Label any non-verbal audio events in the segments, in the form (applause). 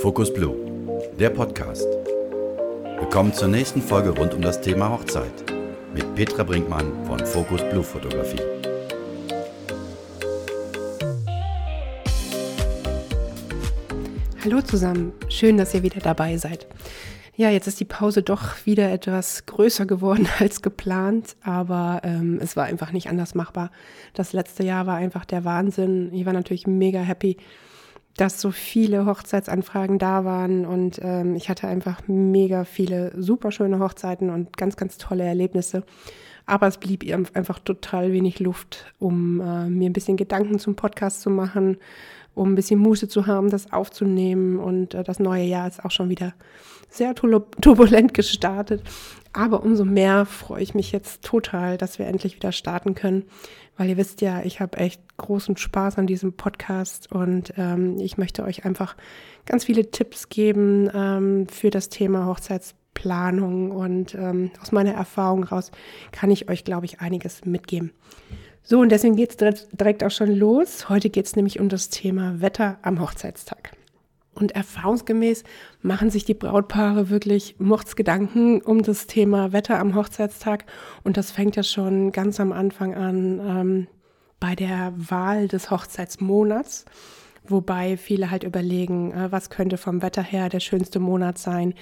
Focus Blue, der Podcast. Willkommen zur nächsten Folge rund um das Thema Hochzeit mit Petra Brinkmann von Focus Blue Fotografie. Hallo zusammen, schön, dass ihr wieder dabei seid. Ja, jetzt ist die Pause doch wieder etwas größer geworden (laughs) als geplant, aber ähm, es war einfach nicht anders machbar. Das letzte Jahr war einfach der Wahnsinn. Ich war natürlich mega happy, dass so viele Hochzeitsanfragen da waren und ähm, ich hatte einfach mega viele super schöne Hochzeiten und ganz, ganz tolle Erlebnisse. Aber es blieb einfach total wenig Luft, um äh, mir ein bisschen Gedanken zum Podcast zu machen, um ein bisschen Muße zu haben, das aufzunehmen. Und äh, das neue Jahr ist auch schon wieder sehr (laughs) turbulent gestartet. Aber umso mehr freue ich mich jetzt total, dass wir endlich wieder starten können, weil ihr wisst ja, ich habe echt großen Spaß an diesem Podcast und ähm, ich möchte euch einfach ganz viele Tipps geben ähm, für das Thema Hochzeitsplanung und ähm, aus meiner Erfahrung raus kann ich euch, glaube ich, einiges mitgeben. So, und deswegen geht es direkt auch schon los. Heute geht es nämlich um das Thema Wetter am Hochzeitstag. Und erfahrungsgemäß machen sich die Brautpaare wirklich Mordsgedanken um das Thema Wetter am Hochzeitstag. Und das fängt ja schon ganz am Anfang an ähm, bei der Wahl des Hochzeitsmonats. Wobei viele halt überlegen, äh, was könnte vom Wetter her der schönste Monat sein.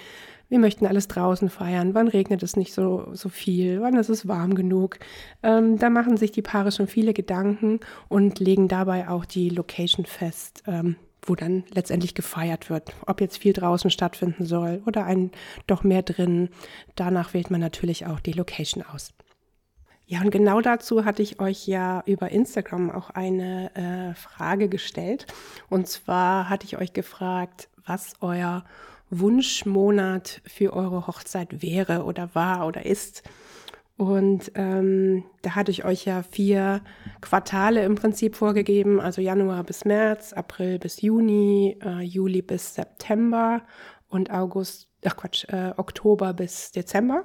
Wir möchten alles draußen feiern. Wann regnet es nicht so, so viel? Wann ist es warm genug? Ähm, da machen sich die Paare schon viele Gedanken und legen dabei auch die Location fest. Ähm, wo dann letztendlich gefeiert wird. Ob jetzt viel draußen stattfinden soll oder ein doch mehr drin. Danach wählt man natürlich auch die Location aus. Ja, und genau dazu hatte ich euch ja über Instagram auch eine äh, Frage gestellt. Und zwar hatte ich euch gefragt, was euer Wunschmonat für eure Hochzeit wäre oder war oder ist. Und ähm, da hatte ich euch ja vier Quartale im Prinzip vorgegeben, also Januar bis März, April bis Juni, äh, Juli bis September und August, ach Quatsch, äh, Oktober bis Dezember.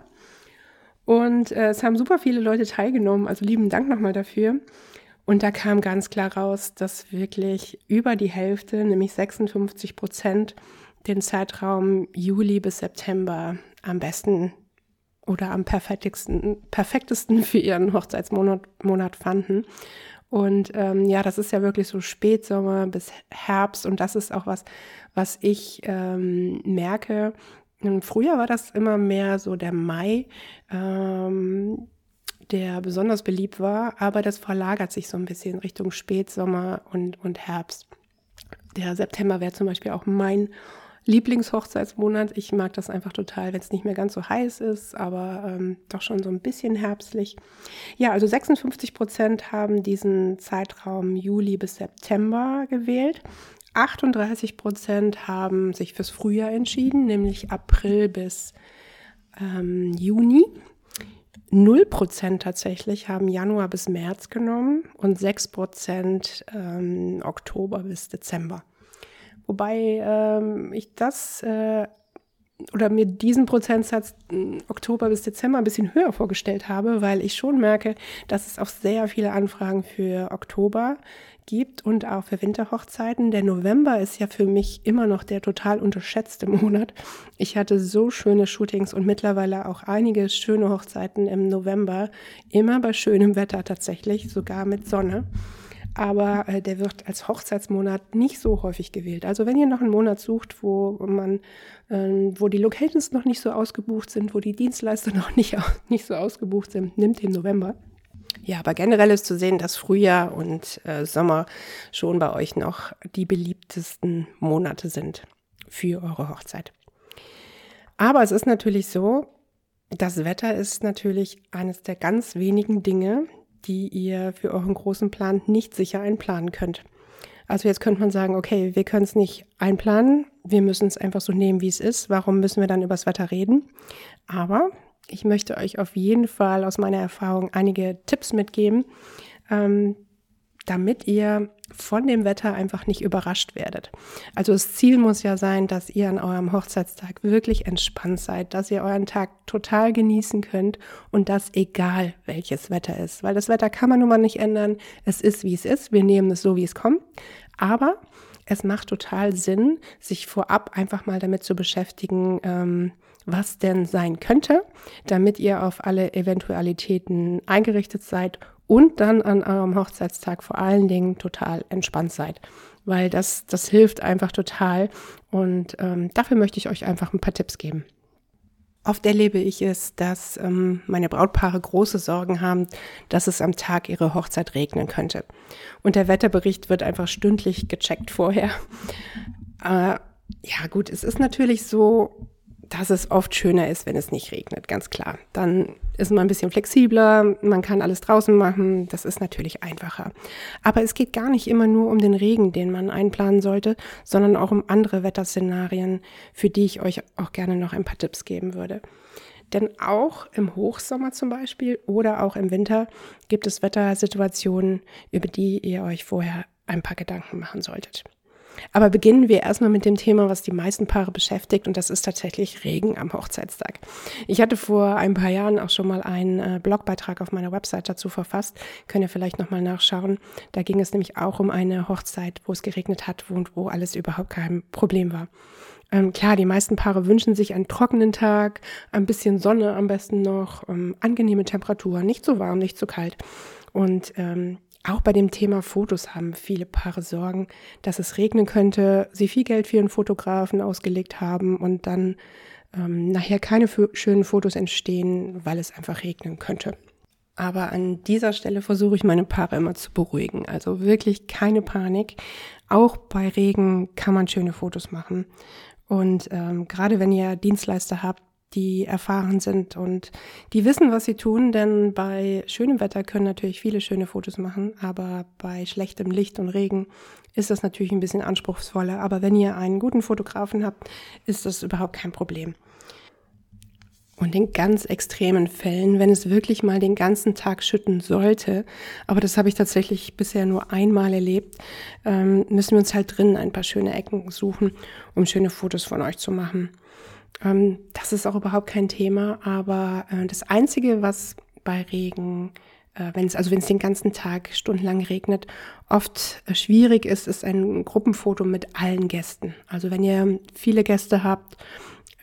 Und äh, es haben super viele Leute teilgenommen, also lieben Dank nochmal dafür. Und da kam ganz klar raus, dass wirklich über die Hälfte, nämlich 56 Prozent, den Zeitraum Juli bis September am besten oder am perfektesten, perfektesten für ihren Hochzeitsmonat Monat fanden. Und ähm, ja, das ist ja wirklich so Spätsommer bis Herbst und das ist auch was, was ich ähm, merke. Früher war das immer mehr so der Mai, ähm, der besonders beliebt war, aber das verlagert sich so ein bisschen Richtung Spätsommer und, und Herbst. Der September wäre zum Beispiel auch mein Lieblingshochzeitsmonat. Ich mag das einfach total, wenn es nicht mehr ganz so heiß ist, aber ähm, doch schon so ein bisschen herbstlich. Ja, also 56 Prozent haben diesen Zeitraum Juli bis September gewählt. 38 Prozent haben sich fürs Frühjahr entschieden, nämlich April bis ähm, Juni. 0 Prozent tatsächlich haben Januar bis März genommen und 6 Prozent ähm, Oktober bis Dezember. Wobei ähm, ich das äh, oder mir diesen Prozentsatz hm, Oktober bis Dezember ein bisschen höher vorgestellt habe, weil ich schon merke, dass es auch sehr viele Anfragen für Oktober gibt und auch für Winterhochzeiten. Der November ist ja für mich immer noch der total unterschätzte (laughs) Monat. Ich hatte so schöne Shootings und mittlerweile auch einige schöne Hochzeiten im November, immer bei schönem Wetter tatsächlich, sogar mit Sonne aber äh, der wird als Hochzeitsmonat nicht so häufig gewählt. Also wenn ihr noch einen Monat sucht, wo man, äh, wo die Locations noch nicht so ausgebucht sind, wo die Dienstleister (laughs) noch nicht, nicht so ausgebucht sind, nimmt den November. Ja, aber generell ist zu sehen, dass Frühjahr und äh, Sommer schon bei euch noch die beliebtesten Monate sind für eure Hochzeit. Aber es ist natürlich so, das Wetter ist natürlich eines der ganz wenigen Dinge, die ihr für euren großen Plan nicht sicher einplanen könnt. Also jetzt könnte man sagen, okay, wir können es nicht einplanen, wir müssen es einfach so nehmen, wie es ist. Warum müssen wir dann über das Wetter reden? Aber ich möchte euch auf jeden Fall aus meiner Erfahrung einige Tipps mitgeben, ähm, damit ihr von dem Wetter einfach nicht überrascht werdet. Also das Ziel muss ja sein, dass ihr an eurem Hochzeitstag wirklich entspannt seid, dass ihr euren Tag total genießen könnt und das egal welches Wetter ist, weil das Wetter kann man nun mal nicht ändern. Es ist wie es ist. Wir nehmen es so wie es kommt. Aber es macht total Sinn, sich vorab einfach mal damit zu beschäftigen, ähm, was denn sein könnte, damit ihr auf alle Eventualitäten eingerichtet seid und dann an eurem Hochzeitstag vor allen Dingen total entspannt seid, weil das, das hilft einfach total und ähm, dafür möchte ich euch einfach ein paar Tipps geben. Oft erlebe ich es, dass ähm, meine Brautpaare große Sorgen haben, dass es am Tag ihrer Hochzeit regnen könnte. Und der Wetterbericht wird einfach stündlich gecheckt vorher. (laughs) Äh, ja gut, es ist natürlich so, dass es oft schöner ist, wenn es nicht regnet, ganz klar. Dann ist man ein bisschen flexibler, man kann alles draußen machen, das ist natürlich einfacher. Aber es geht gar nicht immer nur um den Regen, den man einplanen sollte, sondern auch um andere Wetterszenarien, für die ich euch auch gerne noch ein paar Tipps geben würde. Denn auch im Hochsommer zum Beispiel oder auch im Winter gibt es Wettersituationen, über die ihr euch vorher ein paar Gedanken machen solltet. Aber beginnen wir erstmal mit dem Thema, was die meisten Paare beschäftigt, und das ist tatsächlich Regen am Hochzeitstag. Ich hatte vor ein paar Jahren auch schon mal einen äh, Blogbeitrag auf meiner Website dazu verfasst. Könnt ihr vielleicht nochmal nachschauen. Da ging es nämlich auch um eine Hochzeit, wo es geregnet hat und wo alles überhaupt kein Problem war. Ähm, klar, die meisten Paare wünschen sich einen trockenen Tag, ein bisschen Sonne am besten noch, ähm, angenehme Temperatur, nicht zu warm, nicht zu kalt. Und ähm, auch bei dem Thema Fotos haben viele Paare Sorgen, dass es regnen könnte, sie viel Geld für einen Fotografen ausgelegt haben und dann ähm, nachher keine schönen Fotos entstehen, weil es einfach regnen könnte. Aber an dieser Stelle versuche ich meine Paare immer zu beruhigen. Also wirklich keine Panik. Auch bei Regen kann man schöne Fotos machen. Und ähm, gerade wenn ihr Dienstleister habt, die erfahren sind und die wissen, was sie tun, denn bei schönem Wetter können natürlich viele schöne Fotos machen, aber bei schlechtem Licht und Regen ist das natürlich ein bisschen anspruchsvoller. Aber wenn ihr einen guten Fotografen habt, ist das überhaupt kein Problem. Und in ganz extremen Fällen, wenn es wirklich mal den ganzen Tag schütten sollte, aber das habe ich tatsächlich bisher nur einmal erlebt, ähm, müssen wir uns halt drinnen ein paar schöne Ecken suchen, um schöne Fotos von euch zu machen. Ähm, das ist auch überhaupt kein Thema, aber äh, das Einzige, was bei Regen, äh, wenn es also wenn es den ganzen Tag stundenlang regnet, oft äh, schwierig ist, ist ein Gruppenfoto mit allen Gästen. Also wenn ihr viele Gäste habt,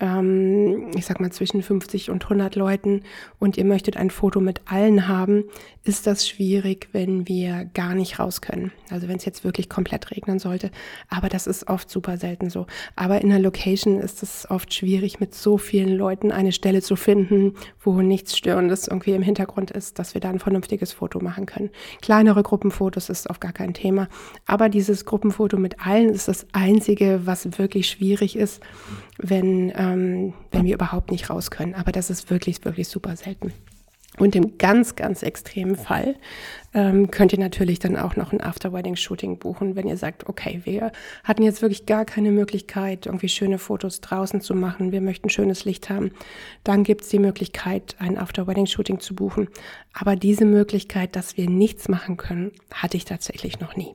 ähm, ich sag mal zwischen 50 und 100 Leuten und ihr möchtet ein Foto mit allen haben, ist das schwierig, wenn wir gar nicht raus können. Also wenn es jetzt wirklich komplett regnen sollte. Aber das ist oft super selten so. Aber in der Location ist es oft schwierig, mit so vielen Leuten eine Stelle zu finden, wo nichts Störendes irgendwie im Hintergrund ist, dass wir da ein vernünftiges Foto machen können. Kleinere Gruppenfotos ist auf gar kein Thema. Aber dieses Gruppenfoto mit allen ist das einzige, was wirklich schwierig ist, wenn, ähm, wenn wir überhaupt nicht raus können. Aber das ist wirklich, wirklich super selten. Und im ganz, ganz extremen Fall ähm, könnt ihr natürlich dann auch noch ein After-Wedding-Shooting buchen, wenn ihr sagt, okay, wir hatten jetzt wirklich gar keine Möglichkeit, irgendwie schöne Fotos draußen zu machen, wir möchten schönes Licht haben. Dann gibt es die Möglichkeit, ein After-Wedding-Shooting zu buchen. Aber diese Möglichkeit, dass wir nichts machen können, hatte ich tatsächlich noch nie.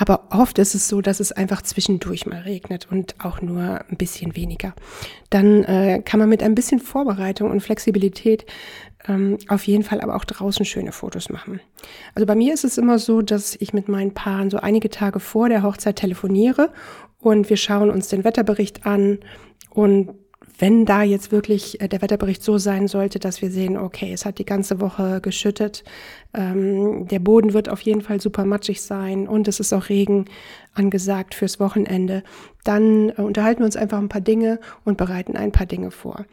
Aber oft ist es so, dass es einfach zwischendurch mal regnet und auch nur ein bisschen weniger. Dann äh, kann man mit ein bisschen Vorbereitung und Flexibilität ähm, auf jeden Fall aber auch draußen schöne Fotos machen. Also bei mir ist es immer so, dass ich mit meinen Paaren so einige Tage vor der Hochzeit telefoniere und wir schauen uns den Wetterbericht an und wenn da jetzt wirklich äh, der Wetterbericht so sein sollte, dass wir sehen, okay, es hat die ganze Woche geschüttet, ähm, der Boden wird auf jeden Fall super matschig sein und es ist auch Regen angesagt fürs Wochenende, dann äh, unterhalten wir uns einfach ein paar Dinge und bereiten ein paar Dinge vor.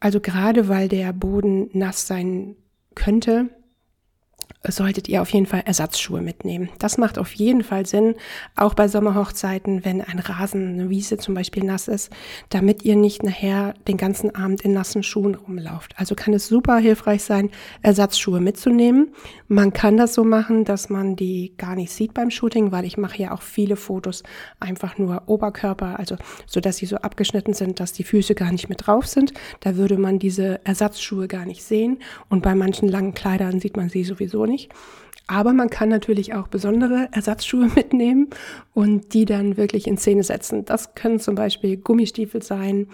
Also gerade weil der Boden nass sein könnte, solltet ihr auf jeden Fall Ersatzschuhe mitnehmen. Das macht auf jeden Fall Sinn, auch bei Sommerhochzeiten, wenn ein Rasen, eine Wiese zum Beispiel nass ist, damit ihr nicht nachher den ganzen Abend in nassen Schuhen rumlauft. Also kann es super hilfreich sein, Ersatzschuhe mitzunehmen. Man kann das so machen, dass man die gar nicht sieht beim Shooting, weil ich mache ja auch viele Fotos einfach nur Oberkörper, also so dass sie so abgeschnitten sind, dass die Füße gar nicht mit drauf sind. Da würde man diese Ersatzschuhe gar nicht sehen und bei manchen langen Kleidern sieht man sie sowieso nicht. Aber man kann natürlich auch besondere Ersatzschuhe (laughs) mitnehmen und die dann wirklich in Szene setzen. Das können zum Beispiel Gummistiefel sein.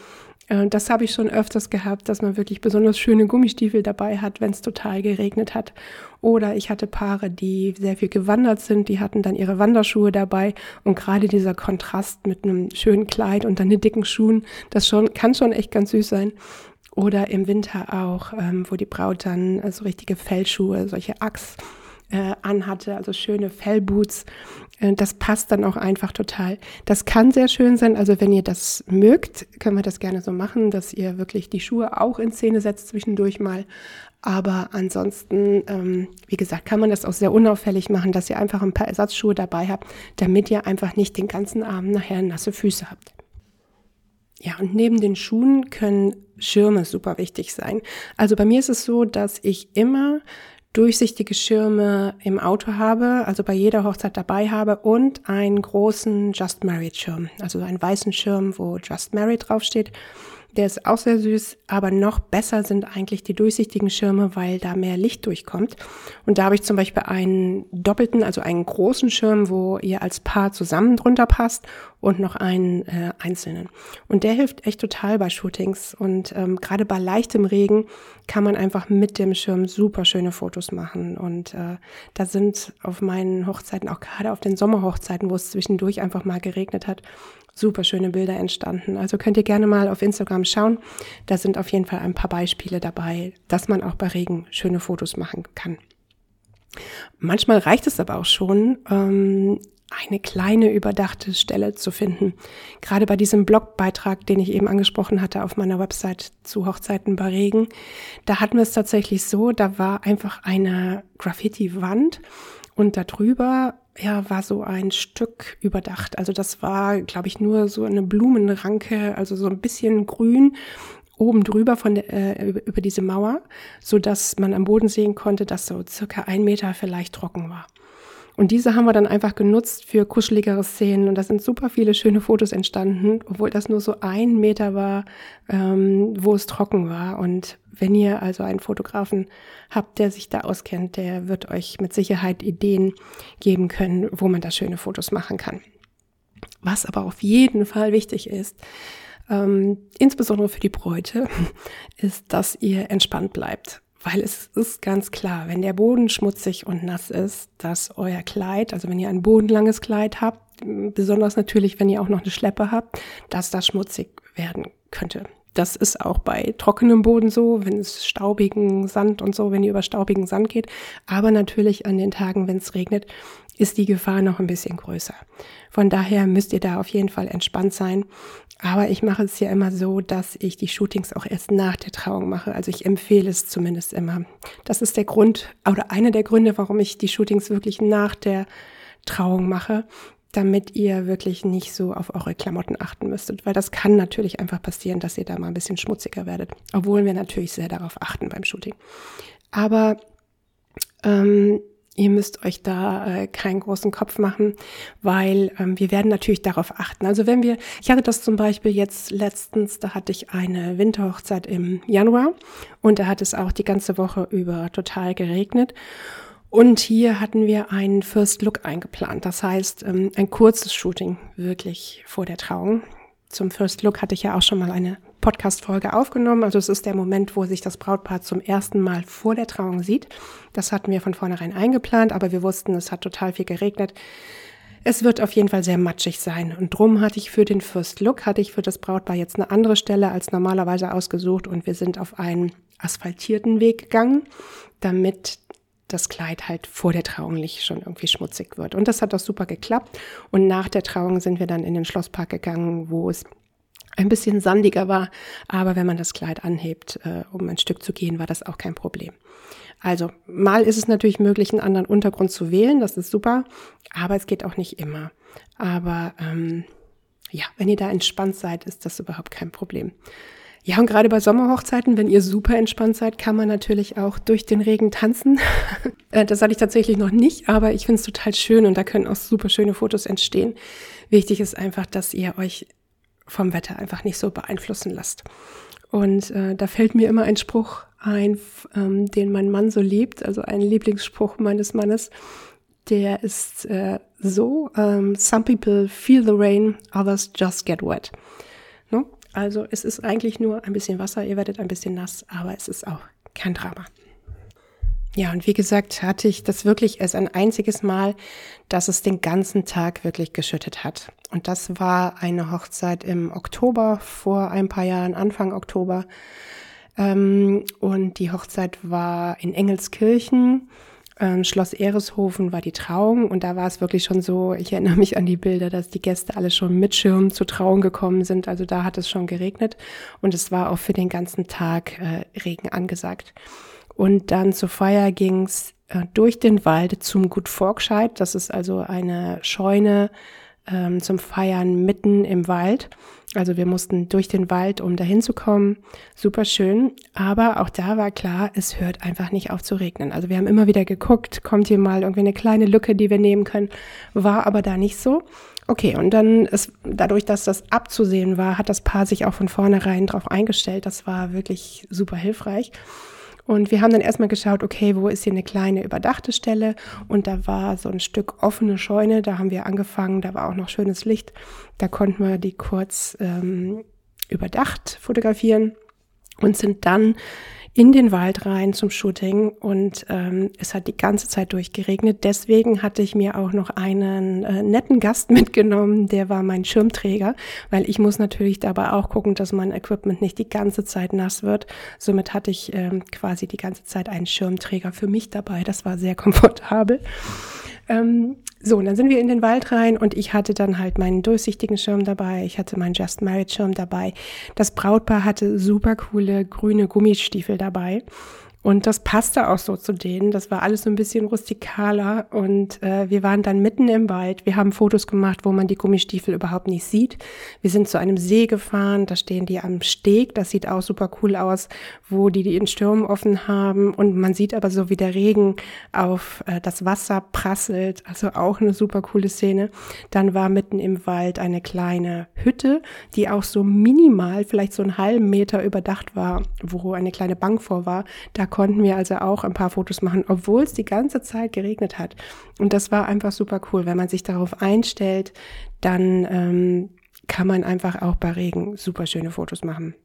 Äh, das habe ich schon öfters gehabt, dass man wirklich besonders schöne Gummistiefel dabei hat, wenn es total geregnet hat. Oder ich hatte Paare, die sehr viel gewandert sind, die hatten dann ihre Wanderschuhe dabei. Und gerade dieser Kontrast mit einem schönen Kleid und dann den dicken Schuhen, das schon, kann schon echt ganz süß sein. Oder im Winter auch, ähm, wo die Braut dann so also richtige Fellschuhe, solche Achs äh, anhatte, also schöne Fellboots. Äh, das passt dann auch einfach total. Das kann sehr schön sein. Also wenn ihr das mögt, können wir das gerne so machen, dass ihr wirklich die Schuhe auch in Szene setzt zwischendurch mal. Aber ansonsten, ähm, wie gesagt, kann man das auch sehr unauffällig machen, dass ihr einfach ein paar Ersatzschuhe dabei habt, damit ihr einfach nicht den ganzen Abend nachher nasse Füße habt. Ja, und neben den Schuhen können Schirme super wichtig sein. Also bei mir ist es so, dass ich immer durchsichtige Schirme im Auto habe, also bei jeder Hochzeit dabei habe und einen großen Just Married Schirm, also einen weißen Schirm, wo Just Married draufsteht. Der ist auch sehr süß, aber noch besser sind eigentlich die durchsichtigen Schirme, weil da mehr Licht durchkommt. Und da habe ich zum Beispiel einen doppelten, also einen großen Schirm, wo ihr als Paar zusammen drunter passt und noch einen äh, einzelnen. Und der hilft echt total bei Shootings. Und ähm, gerade bei leichtem Regen kann man einfach mit dem Schirm super schöne Fotos machen. Und äh, da sind auf meinen Hochzeiten, auch gerade auf den Sommerhochzeiten, wo es zwischendurch einfach mal geregnet hat, super schöne Bilder entstanden. Also könnt ihr gerne mal auf Instagram schauen. Da sind auf jeden Fall ein paar Beispiele dabei, dass man auch bei Regen schöne Fotos machen kann. Manchmal reicht es aber auch schon, ähm, eine kleine überdachte Stelle zu finden. Gerade bei diesem Blogbeitrag, den ich eben angesprochen hatte auf meiner Website zu Hochzeiten bei Regen, da hatten wir es tatsächlich so, da war einfach eine Graffiti-Wand und darüber ja, war so ein Stück überdacht. Also das war, glaube ich, nur so eine Blumenranke, also so ein bisschen grün oben drüber von der, äh, über diese Mauer, so dass man am Boden sehen konnte, dass so circa ein Meter vielleicht trocken war. Und diese haben wir dann einfach genutzt für kuscheligere Szenen und da sind super viele schöne Fotos entstanden, obwohl das nur so ein Meter war, ähm, wo es trocken war. Und wenn ihr also einen Fotografen habt, der sich da auskennt, der wird euch mit Sicherheit Ideen geben können, wo man da schöne Fotos machen kann. Was aber auf jeden Fall wichtig ist, ähm, insbesondere für die Bräute, (laughs) ist, dass ihr entspannt bleibt. Weil es ist ganz klar, wenn der Boden schmutzig und nass ist, dass euer Kleid, also wenn ihr ein bodenlanges Kleid habt, besonders natürlich, wenn ihr auch noch eine Schleppe habt, dass das schmutzig werden könnte. Das ist auch bei trockenem Boden so, wenn es staubigen Sand und so, wenn ihr über staubigen Sand geht. Aber natürlich an den Tagen, wenn es regnet, ist die Gefahr noch ein bisschen größer. Von daher müsst ihr da auf jeden Fall entspannt sein. Aber ich mache es ja immer so, dass ich die Shootings auch erst nach der Trauung mache. Also ich empfehle es zumindest immer. Das ist der Grund oder einer der Gründe, warum ich die Shootings wirklich nach der Trauung mache, damit ihr wirklich nicht so auf eure Klamotten achten müsstet. Weil das kann natürlich einfach passieren, dass ihr da mal ein bisschen schmutziger werdet. Obwohl wir natürlich sehr darauf achten beim Shooting. Aber ähm, Ihr müsst euch da äh, keinen großen Kopf machen, weil ähm, wir werden natürlich darauf achten. Also wenn wir, ich hatte das zum Beispiel jetzt letztens, da hatte ich eine Winterhochzeit im Januar und da hat es auch die ganze Woche über total geregnet. Und hier hatten wir einen First Look eingeplant. Das heißt, ähm, ein kurzes Shooting wirklich vor der Trauung. Zum First Look hatte ich ja auch schon mal eine Podcast-Folge aufgenommen. Also es ist der Moment, wo sich das Brautpaar zum ersten Mal vor der Trauung sieht. Das hatten wir von vornherein eingeplant, aber wir wussten, es hat total viel geregnet. Es wird auf jeden Fall sehr matschig sein. Und drum hatte ich für den First Look, hatte ich für das Brautpaar jetzt eine andere Stelle als normalerweise ausgesucht und wir sind auf einen asphaltierten Weg gegangen, damit das Kleid halt vor der Trauung nicht schon irgendwie schmutzig wird. Und das hat auch super geklappt. Und nach der Trauung sind wir dann in den Schlosspark gegangen, wo es ein bisschen sandiger war. Aber wenn man das Kleid anhebt, äh, um ein Stück zu gehen, war das auch kein Problem. Also mal ist es natürlich möglich, einen anderen Untergrund zu wählen, das ist super, aber es geht auch nicht immer. Aber ähm, ja, wenn ihr da entspannt seid, ist das überhaupt kein Problem. Ja, und gerade bei Sommerhochzeiten, wenn ihr super entspannt seid, kann man natürlich auch durch den Regen tanzen. (laughs) Äh, das hatte ich tatsächlich noch nicht, aber ich finde es total schön und da können auch super schöne Fotos entstehen. Wichtig ist einfach, dass ihr euch vom Wetter einfach nicht so beeinflussen lasst. Und äh, da fällt mir immer ein Spruch ein, ähm, den mein Mann so liebt, also ein Lieblingsspruch meines Mannes. Der ist äh, so, ähm, some people feel the rain, others just get wet. No? Also es ist eigentlich nur ein bisschen Wasser, ihr werdet ein bisschen nass, aber es ist auch kein Drama. Ja, und wie gesagt, hatte ich das wirklich erst ein einziges Mal, dass es den ganzen Tag wirklich geschüttet hat. Und das war eine Hochzeit im Oktober, vor ein paar Jahren, Anfang Oktober. Ähm, und die Hochzeit war in Engelskirchen. Ähm, Schloss Ereshofen war die Trauung und da war es wirklich schon so, ich erinnere mich an die Bilder, dass die Gäste alle schon mit Schirm zur Trauung gekommen sind. Also da hat es schon geregnet und es war auch für den ganzen Tag äh, Regen angesagt. Und dann zur Feier ging's äh, durch den Wald zum Gut Forkscheid. Das ist also eine Scheune ähm, zum Feiern mitten im Wald. Also wir mussten durch den Wald, um dahin zu kommen. Super schön. Aber auch da war klar, es hört einfach nicht auf zu regnen. Also wir haben immer wieder geguckt, kommt hier mal irgendwie eine kleine Lücke, die wir nehmen können. War aber da nicht so. Okay, und dann ist dadurch, dass das abzusehen war, hat das Paar sich auch von vornherein drauf eingestellt. Das war wirklich super hilfreich. Und wir haben dann erstmal geschaut, okay, wo ist hier eine kleine überdachte Stelle? Und da war so ein Stück offene Scheune, da haben wir angefangen, da war auch noch schönes Licht. Da konnten wir die kurz ähm, überdacht fotografieren und sind dann in den Wald rein zum Shooting und ähm, es hat die ganze Zeit durchgeregnet. Deswegen hatte ich mir auch noch einen äh, netten Gast (laughs) mitgenommen, der war mein Schirmträger, weil ich muss natürlich dabei auch gucken, dass mein Equipment nicht die ganze Zeit nass wird. Somit hatte ich ähm, quasi die ganze Zeit einen Schirmträger für mich dabei. Das war sehr (laughs) komfortabel. Ähm, so, und dann sind wir in den Wald rein und ich hatte dann halt meinen durchsichtigen Schirm dabei. Ich hatte meinen Just Married Schirm dabei. Das Brautpaar hatte super coole grüne Gummistiefel dabei. Und das passte auch so zu denen. Das war alles so ein bisschen rustikaler. Und äh, wir waren dann mitten im Wald. Wir haben Fotos gemacht, wo man die Gummistiefel überhaupt nicht sieht. Wir sind zu einem See gefahren. Da stehen die am Steg. Das sieht auch super cool aus, wo die den Sturm offen haben. Und man sieht aber so, wie der Regen auf äh, das Wasser prasselt. Also auch eine super coole Szene. Dann war mitten im Wald eine kleine Hütte, die auch so minimal, vielleicht so einen halben Meter überdacht war, wo eine kleine Bank vor war. Da konnten wir also auch ein paar Fotos machen, obwohl es die ganze Zeit geregnet hat. Und das war einfach super cool. Wenn man sich darauf einstellt, dann ähm, kann man einfach auch bei Regen super schöne Fotos machen.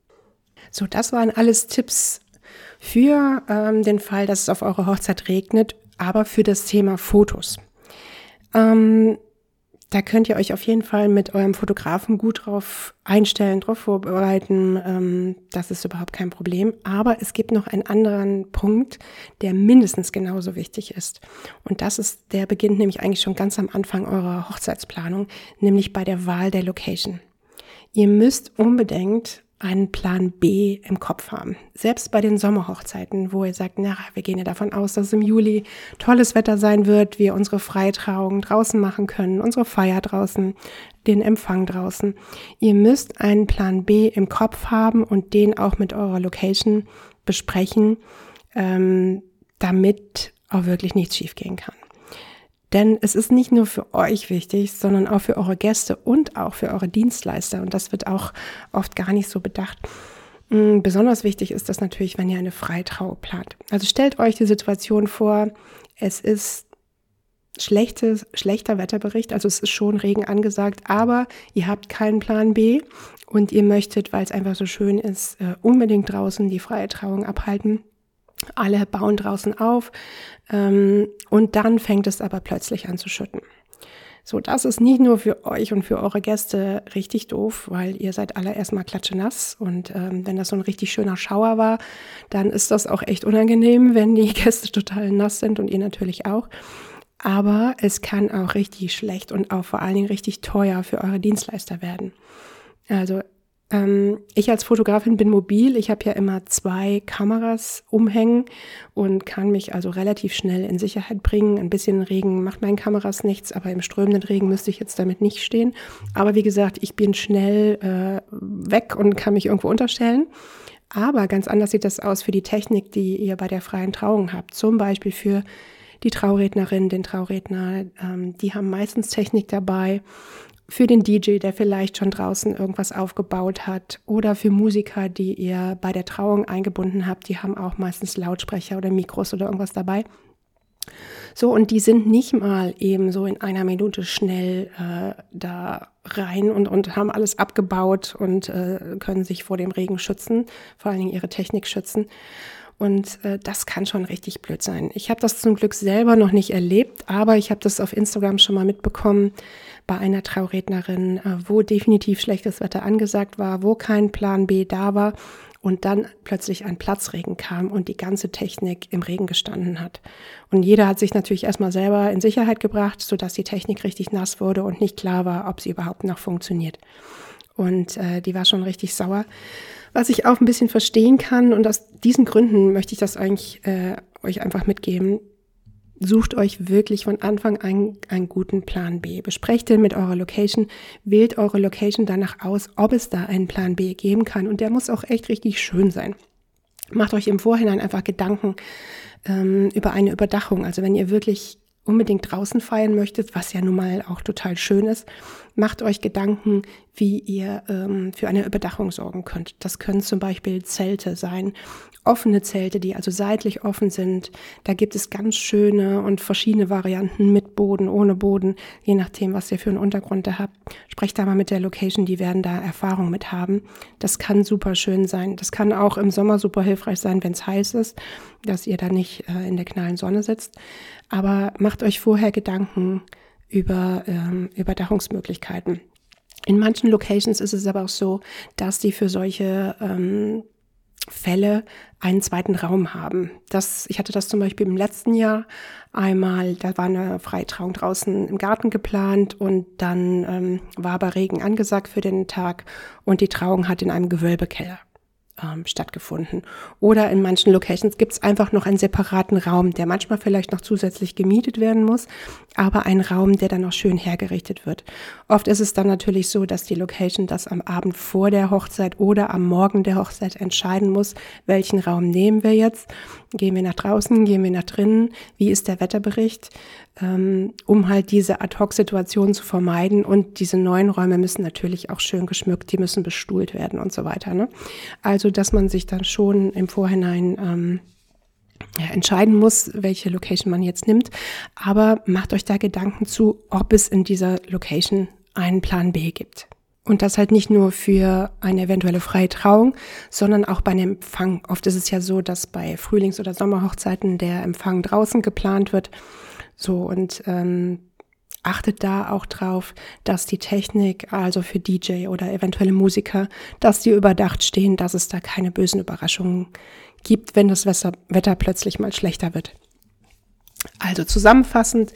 So, das waren alles Tipps für ähm, den Fall, dass es auf eurer Hochzeit regnet, aber für das Thema Fotos. Ähm, da könnt ihr euch auf jeden Fall mit eurem Fotografen gut drauf einstellen, drauf vorbereiten. Ähm, das ist überhaupt kein Problem. Aber es gibt noch einen anderen Punkt, der mindestens genauso wichtig ist. Und das ist, der beginnt nämlich eigentlich schon ganz am Anfang eurer Hochzeitsplanung, nämlich bei der Wahl der Location. Ihr müsst unbedingt einen Plan B im Kopf haben. Selbst bei den Sommerhochzeiten, wo ihr sagt, na, wir gehen ja davon aus, dass im Juli tolles Wetter sein wird, wir unsere Freitrauung draußen machen können, unsere Feier draußen, den Empfang draußen. Ihr müsst einen Plan B im Kopf haben und den auch mit eurer Location besprechen, ähm, damit auch wirklich nichts schiefgehen kann. Denn es ist nicht nur für euch wichtig, sondern auch für eure Gäste und auch für eure Dienstleister. Und das wird auch oft gar nicht so bedacht. Mm, besonders wichtig ist das natürlich, wenn ihr eine Freitrauer plant. Also stellt euch die Situation vor, es ist schlechtes, schlechter Wetterbericht, also es ist schon Regen angesagt, aber ihr habt keinen Plan B und ihr möchtet, weil es einfach so schön ist, äh, unbedingt draußen die freie Trauung abhalten. Alle bauen draußen auf ähm, und dann fängt es aber plötzlich an zu schütten. So, das ist nicht nur für euch und für eure Gäste richtig doof, weil ihr seid alle erstmal klatschenass und ähm, wenn das so ein richtig schöner Schauer war, dann ist das auch echt unangenehm, (laughs) wenn die Gäste total nass sind und ihr natürlich auch. Aber es kann auch richtig schlecht und auch vor allen Dingen richtig teuer für eure Dienstleister werden. Also ich als Fotografin bin mobil. Ich habe ja immer zwei Kameras umhängen und kann mich also relativ schnell in Sicherheit bringen. Ein bisschen Regen macht meinen Kameras nichts, aber im strömenden Regen müsste ich jetzt damit nicht stehen. Aber wie gesagt, ich bin schnell äh, weg und kann mich irgendwo unterstellen. Aber ganz anders sieht das aus für die Technik, die ihr bei der freien Trauung habt. Zum Beispiel für die Traurednerin, den Trauredner. Ähm, die haben meistens Technik dabei für den DJ, der vielleicht schon draußen irgendwas aufgebaut hat oder für Musiker, die ihr bei der Trauung eingebunden habt, die haben auch meistens Lautsprecher oder Mikros oder irgendwas dabei. So, und die sind nicht mal eben so in einer Minute schnell äh, da rein und, und haben alles abgebaut und äh, können sich vor dem Regen schützen, vor allen Dingen ihre Technik schützen. Und äh, das kann schon richtig blöd sein. Ich habe das zum Glück selber noch nicht erlebt, aber ich habe das auf Instagram schon mal mitbekommen bei einer Traurednerin, äh, wo definitiv schlechtes Wetter angesagt war, wo kein Plan B da war und dann plötzlich ein Platzregen kam und die ganze Technik im Regen gestanden hat. Und jeder hat sich natürlich erstmal selber in Sicherheit gebracht, sodass die Technik richtig nass wurde und nicht klar war, ob sie überhaupt noch funktioniert. Und äh, die war schon richtig sauer. Was ich auch ein bisschen verstehen kann und aus diesen Gründen möchte ich das eigentlich äh, euch einfach mitgeben. Sucht euch wirklich von Anfang an einen guten Plan B. Besprecht den mit eurer Location, wählt eure Location danach aus, ob es da einen Plan B geben kann. Und der muss auch echt richtig schön sein. Macht euch im Vorhinein einfach Gedanken ähm, über eine Überdachung. Also wenn ihr wirklich unbedingt draußen feiern möchtet, was ja nun mal auch total schön ist, macht euch Gedanken, wie ihr ähm, für eine Überdachung sorgen könnt. Das können zum Beispiel Zelte sein, offene Zelte, die also seitlich offen sind. Da gibt es ganz schöne und verschiedene Varianten mit Boden, ohne Boden, je nachdem, was ihr für einen Untergrund da habt. Sprecht da mal mit der Location, die werden da Erfahrung mit haben. Das kann super schön sein. Das kann auch im Sommer super hilfreich sein, wenn es heiß ist, dass ihr da nicht äh, in der knallen Sonne sitzt. Aber macht euch vorher Gedanken, über ähm, Überdachungsmöglichkeiten. In manchen Locations ist es aber auch so, dass die für solche ähm, Fälle einen zweiten Raum haben. Das, ich hatte das zum Beispiel im letzten Jahr einmal, da war eine Freitrauung draußen im Garten geplant und dann ähm, war aber Regen angesagt für den Tag und die Trauung hat in einem Gewölbekeller ähm, stattgefunden. Oder in manchen Locations gibt es einfach noch einen separaten Raum, der manchmal vielleicht noch zusätzlich gemietet werden muss, aber ein Raum, der dann auch schön hergerichtet wird. Oft ist es dann natürlich so, dass die Location das am Abend vor der Hochzeit oder am Morgen der Hochzeit entscheiden muss, welchen Raum nehmen wir jetzt. Gehen wir nach draußen, gehen wir nach drinnen, wie ist der Wetterbericht, ähm, um halt diese Ad-Hoc-Situation zu vermeiden. Und diese neuen Räume müssen natürlich auch schön geschmückt, die müssen bestuhlt werden und so weiter. Ne? Also, dass man sich dann schon im Vorhinein ähm, ja, entscheiden muss, welche Location man jetzt nimmt. Aber macht euch da Gedanken zu, ob es in dieser Location einen Plan B gibt. Und das halt nicht nur für eine eventuelle freie Trauung, sondern auch bei einem Empfang. Oft ist es ja so, dass bei Frühlings- oder Sommerhochzeiten der Empfang draußen geplant wird. So und ähm, achtet da auch drauf, dass die Technik, also für DJ oder eventuelle Musiker, dass die überdacht stehen, dass es da keine bösen Überraschungen gibt, wenn das Wetter plötzlich mal schlechter wird. Also zusammenfassend,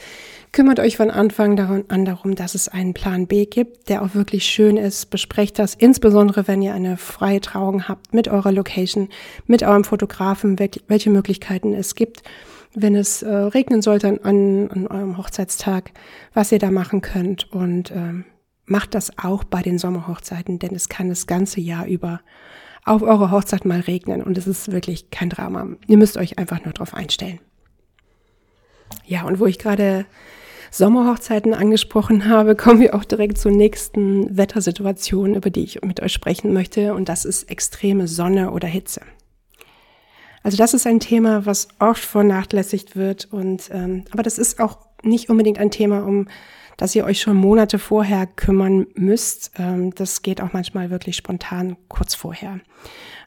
kümmert euch von Anfang an darum, dass es einen Plan B gibt, der auch wirklich schön ist. Besprecht das, insbesondere wenn ihr eine freie Trauung habt, mit eurer Location, mit eurem Fotografen, welche Möglichkeiten es gibt. Wenn es äh, regnen sollte an, an, eurem Hochzeitstag, was ihr da machen könnt. Und ähm, macht das auch bei den Sommerhochzeiten, denn es kann das ganze Jahr über auf eure Hochzeit mal regnen und es ist wirklich kein Drama. Ihr müsst euch einfach nur darauf einstellen. Ja, und wo ich gerade Sommerhochzeiten angesprochen habe, (laughs) kommen wir auch direkt zur nächsten Wettersituation, über die ich mit euch sprechen möchte, und das ist extreme Sonne oder Hitze. Also das ist ein Thema, was oft vernachlässigt wird, und ähm, aber das ist auch nicht unbedingt ein Thema, um dass ihr euch schon Monate vorher kümmern müsst. Ähm, das geht auch manchmal wirklich spontan kurz vorher.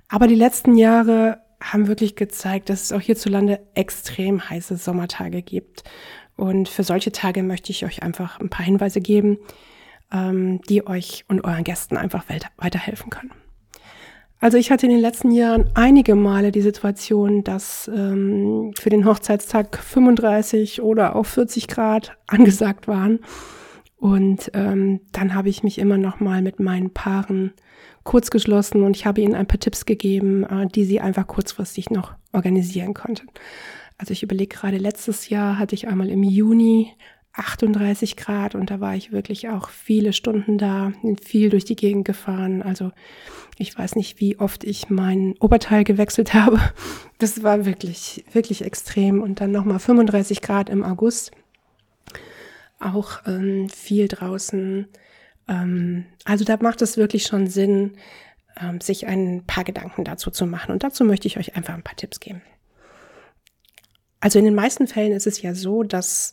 Aber die letzten Jahre haben wirklich gezeigt, dass es auch hierzulande extrem heiße Sommertage gibt. Und für solche Tage möchte ich euch einfach ein paar Hinweise geben, ähm, die euch und euren Gästen einfach weiterhelfen können. Also ich hatte in den letzten Jahren einige Male die Situation, dass ähm, für den Hochzeitstag 35 oder auch 40 Grad angesagt waren. Und ähm, dann habe ich mich immer noch mal mit meinen Paaren kurz geschlossen und ich habe ihnen ein paar Tipps gegeben, äh, die sie einfach kurzfristig noch organisieren konnten. Also ich überlege gerade, letztes Jahr hatte ich einmal im Juni 38 Grad und da war ich wirklich auch viele Stunden da, viel durch die Gegend gefahren. Also ich weiß nicht, wie oft ich mein Oberteil gewechselt (laughs) habe. Das war wirklich, wirklich extrem. Und dann nochmal 35 Grad im August. Auch ähm, viel draußen Ähm, also da macht es wirklich schon Sinn, ähm, sich ein paar Gedanken dazu zu machen. Und dazu möchte ich euch einfach ein paar Tipps geben. Also in den meisten Fällen ist es ja so, dass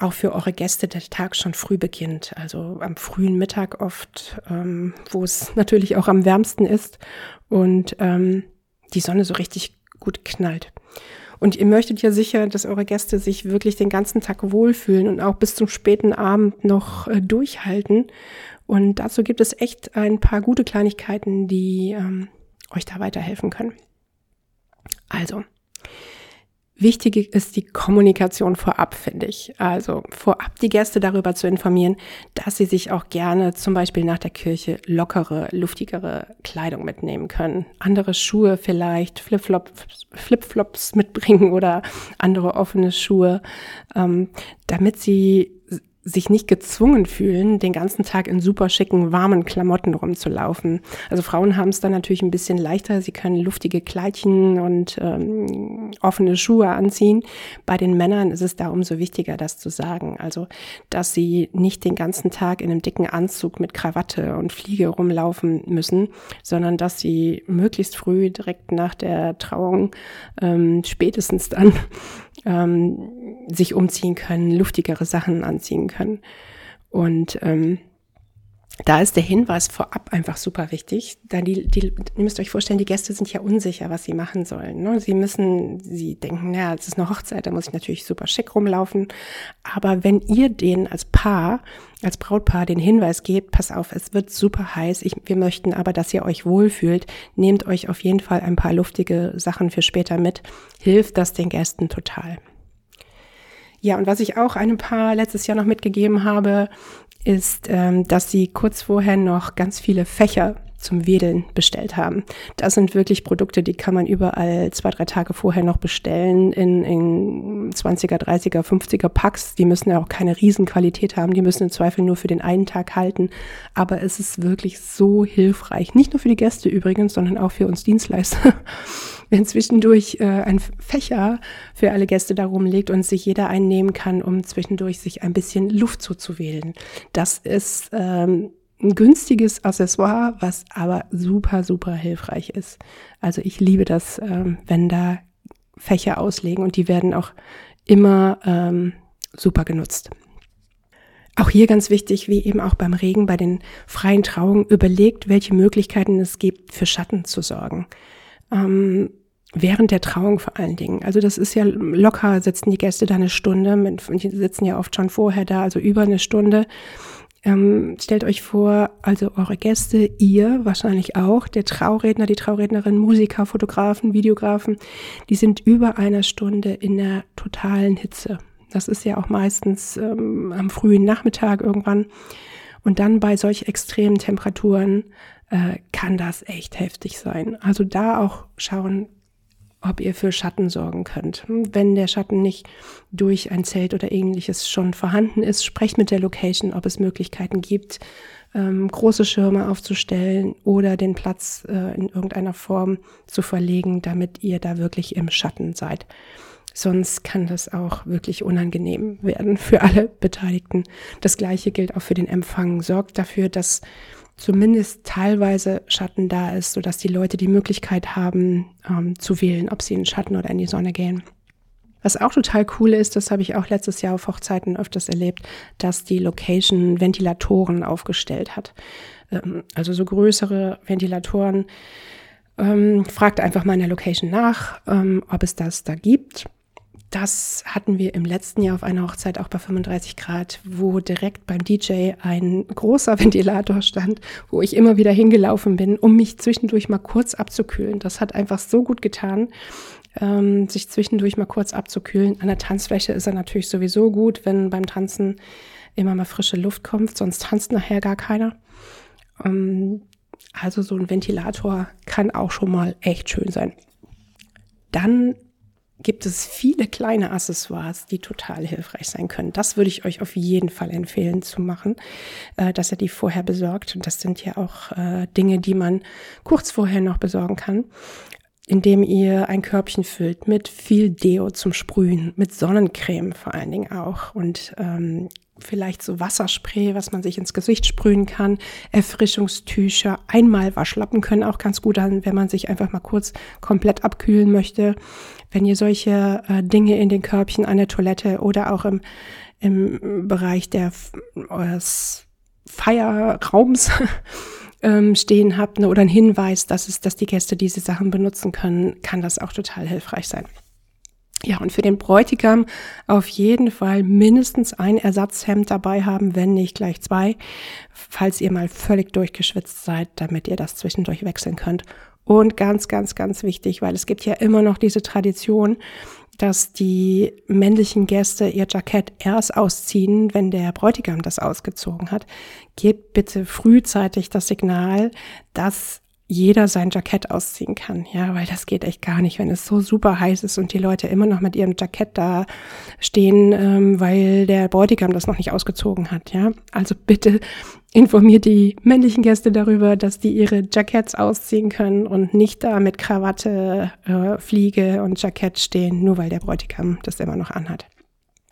auch für eure Gäste der Tag schon früh beginnt. Also am frühen Mittag oft, ähm, wo es (laughs) natürlich auch am wärmsten ist und ähm, die Sonne so richtig gut knallt. Und ihr möchtet ja sicher, dass eure Gäste sich wirklich den ganzen Tag wohlfühlen und auch bis zum späten Abend noch äh, durchhalten. Und dazu gibt es echt ein paar gute Kleinigkeiten, die ähm, euch da weiterhelfen können. Also, Wichtig ist die Kommunikation vorab, finde ich. Also vorab die Gäste darüber zu informieren, dass sie sich auch gerne zum Beispiel nach der Kirche lockere, luftigere Kleidung mitnehmen können. Andere Schuhe vielleicht, Flipflops, Flipflops mitbringen oder andere offene Schuhe, ähm, damit sie sich nicht gezwungen fühlen, den ganzen Tag in super schicken, warmen Klamotten rumzulaufen. Also Frauen haben es dann natürlich ein bisschen leichter. Sie können luftige Kleidchen und ähm, offene Schuhe anziehen. Bei den Männern ist es da umso wichtiger, das zu sagen. Also, dass sie nicht den ganzen Tag in einem dicken Anzug mit Krawatte und Fliege rumlaufen müssen, sondern dass sie möglichst früh direkt nach der Trauung, ähm, spätestens dann, ähm, sich umziehen können, luftigere Sachen anziehen können. Und ähm, da ist der Hinweis vorab einfach super wichtig. Da die, die, ihr müsst euch vorstellen, die Gäste sind ja unsicher, was sie machen sollen. Ne? Sie müssen, sie denken, naja, es ist eine Hochzeit, da muss ich natürlich super schick rumlaufen. Aber wenn ihr denen als Paar, als Brautpaar den Hinweis gebt, pass auf, es wird super heiß, ich, wir möchten aber, dass ihr euch wohlfühlt, nehmt euch auf jeden Fall ein paar luftige Sachen für später mit, hilft das den Gästen total. Ja, und was ich auch einem Paar letztes Jahr noch mitgegeben habe, ist, ähm, dass sie kurz vorher noch ganz viele Fächer zum Wedeln bestellt haben. Das sind wirklich Produkte, die kann man überall zwei, drei Tage vorher noch bestellen in, in 20er, 30er, 50er Packs. Die müssen ja auch keine Riesenqualität haben, die müssen im Zweifel nur für den einen Tag halten. Aber es ist wirklich so hilfreich. Nicht nur für die Gäste übrigens, sondern auch für uns Dienstleister (laughs) wenn zwischendurch äh, ein Fächer für alle Gäste darum liegt und sich jeder einnehmen kann, um zwischendurch sich ein bisschen Luft zuzuwählen. Das ist ähm, ein günstiges Accessoire, was aber super, super hilfreich ist. Also ich liebe das, ähm, wenn da Fächer auslegen und die werden auch immer ähm, super genutzt. Auch hier ganz wichtig, wie eben auch beim Regen, bei den freien Trauungen, überlegt, welche Möglichkeiten es gibt, für Schatten zu sorgen. Ähm, Während der Trauung vor allen Dingen. Also das ist ja locker, sitzen die Gäste da eine Stunde, mit, die sitzen ja oft schon vorher da, also über eine Stunde. Ähm, stellt euch vor, also eure Gäste, ihr wahrscheinlich auch, der Trauredner, die Traurednerin, Musiker, Fotografen, Videografen, die sind über einer Stunde in der totalen Hitze. Das ist ja auch meistens ähm, am frühen Nachmittag irgendwann. Und dann bei solch extremen Temperaturen äh, kann das echt heftig sein. Also da auch schauen, ob ihr für Schatten sorgen könnt. Wenn der Schatten nicht durch ein Zelt oder ähnliches schon vorhanden ist, sprecht mit der Location, ob es Möglichkeiten gibt, ähm, große Schirme aufzustellen oder den Platz äh, in irgendeiner Form zu verlegen, damit ihr da wirklich im Schatten seid. Sonst kann das auch wirklich unangenehm werden für alle Beteiligten. Das gleiche gilt auch für den Empfang. Sorgt dafür, dass zumindest teilweise Schatten da ist, sodass die Leute die Möglichkeit haben ähm, zu wählen, ob sie in den Schatten oder in die Sonne gehen. Was auch total cool ist, das habe ich auch letztes Jahr auf Hochzeiten öfters erlebt, dass die Location Ventilatoren aufgestellt hat. Ähm, also so größere Ventilatoren. Ähm, fragt einfach mal in der Location nach, ähm, ob es das da gibt. Das hatten wir im letzten Jahr auf einer Hochzeit auch bei 35 Grad, wo direkt beim DJ ein großer (laughs) Ventilator stand, wo ich immer wieder hingelaufen bin, um mich zwischendurch mal kurz abzukühlen. Das hat einfach so gut getan, ähm, sich zwischendurch mal kurz abzukühlen. An der Tanzfläche ist er natürlich sowieso gut, wenn beim Tanzen immer mal frische Luft kommt, sonst tanzt nachher gar keiner. Ähm, also so ein Ventilator kann auch schon mal echt schön sein. Dann gibt es viele kleine Accessoires, die total hilfreich sein können. Das würde ich euch auf jeden Fall empfehlen zu machen, äh, dass ihr die vorher besorgt. Und das sind ja auch äh, Dinge, die man kurz vorher noch besorgen kann. Indem ihr ein Körbchen füllt mit viel Deo zum Sprühen, mit Sonnencreme vor allen Dingen auch und ähm, vielleicht so Wasserspray, was man sich ins Gesicht sprühen kann, Erfrischungstücher, einmal Waschlappen können auch ganz gut an, wenn man sich einfach mal kurz komplett abkühlen möchte. Wenn ihr solche äh, Dinge in den Körbchen an der Toilette oder auch im, im Bereich der eures Feierraums (laughs) ähm, stehen habt ne, oder ein Hinweis, dass, es, dass die Gäste diese Sachen benutzen können, kann das auch total hilfreich sein. Ja, und für den Bräutigam auf jeden Fall mindestens ein Ersatzhemd dabei haben, wenn nicht gleich zwei, falls ihr mal völlig durchgeschwitzt seid, damit ihr das zwischendurch wechseln könnt. Und ganz, ganz, ganz wichtig, weil es gibt ja immer noch diese Tradition, dass die männlichen Gäste ihr Jackett erst ausziehen, wenn der Bräutigam das ausgezogen hat. Gebt bitte frühzeitig das Signal, dass jeder sein Jackett ausziehen kann, ja, weil das geht echt gar nicht, wenn es so super heiß ist und die Leute immer noch mit ihrem Jackett da stehen, ähm, weil der Bräutigam das noch nicht ausgezogen hat, ja. Also bitte (laughs) informiert die männlichen Gäste darüber, dass die ihre Jacketts ausziehen können und nicht da mit Krawatte, äh, Fliege und Jackett stehen, nur weil der Bräutigam das immer noch anhat.